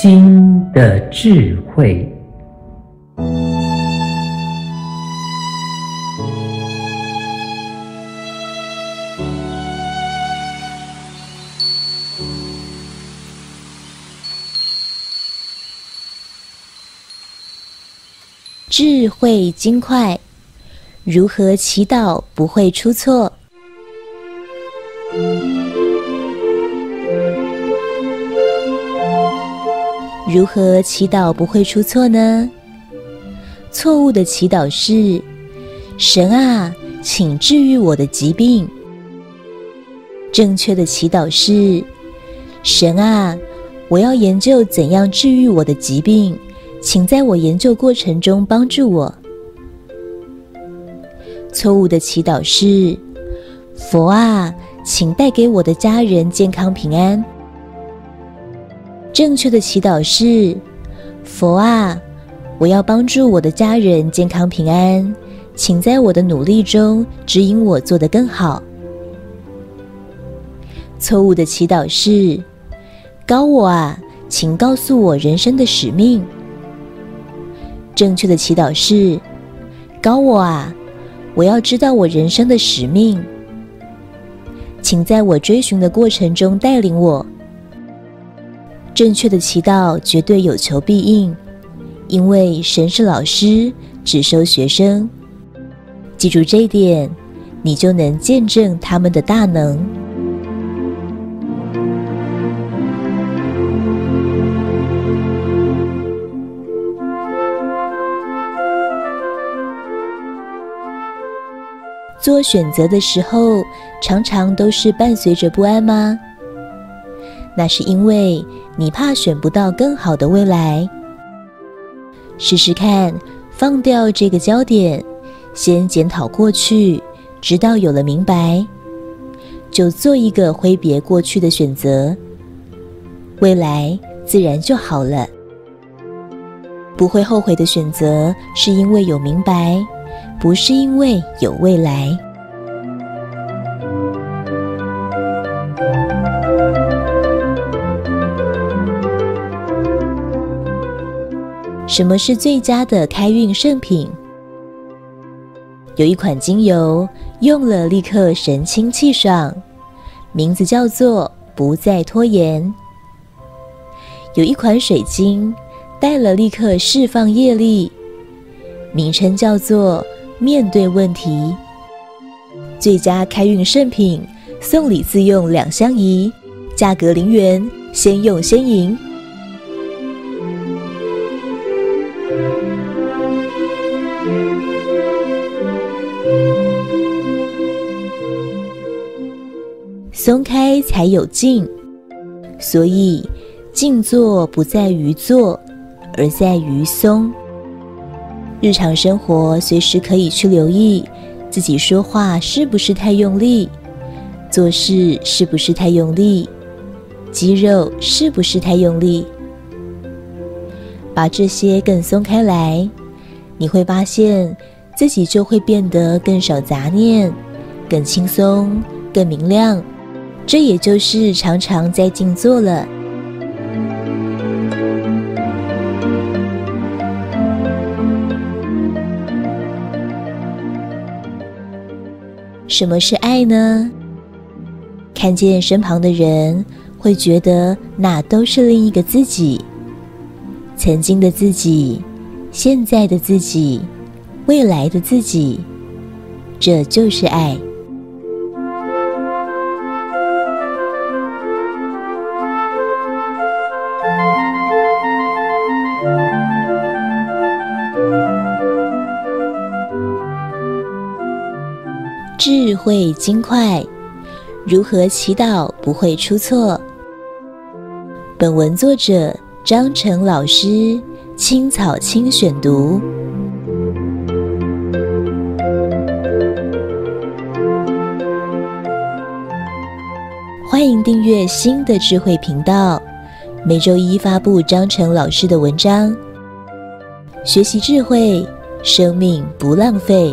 心的智慧。智慧金块，如何祈祷不会出错？如何祈祷不会出错呢？错误的祈祷是：神啊，请治愈我的疾病。正确的祈祷是：神啊，我要研究怎样治愈我的疾病。请在我研究过程中帮助我。错误的祈祷是：佛啊，请带给我的家人健康平安。正确的祈祷是：佛啊，我要帮助我的家人健康平安，请在我的努力中指引我做得更好。错误的祈祷是：高我啊，请告诉我人生的使命。正确的祈祷是：高我啊，我要知道我人生的使命，请在我追寻的过程中带领我。正确的祈祷绝对有求必应，因为神是老师，只收学生。记住这一点，你就能见证他们的大能。做选择的时候，常常都是伴随着不安吗？那是因为你怕选不到更好的未来。试试看，放掉这个焦点，先检讨过去，直到有了明白，就做一个挥别过去的选择，未来自然就好了。不会后悔的选择，是因为有明白。不是因为有未来。什么是最佳的开运圣品？有一款精油用了立刻神清气爽，名字叫做不再拖延。有一款水晶戴了立刻释放业力，名称叫做。面对问题，最佳开运圣品，送礼自用两相宜，价格零元，先用先赢。松开才有静，所以静坐不在于坐，而在于松。日常生活随时可以去留意自己说话是不是太用力，做事是不是太用力，肌肉是不是太用力，把这些更松开来，你会发现自己就会变得更少杂念，更轻松，更明亮。这也就是常常在静坐了。什么是爱呢？看见身旁的人，会觉得那都是另一个自己，曾经的自己，现在的自己，未来的自己，这就是爱。智慧金块，如何祈祷不会出错？本文作者张成老师，青草青选读。欢迎订阅新的智慧频道，每周一发布张成老师的文章。学习智慧，生命不浪费。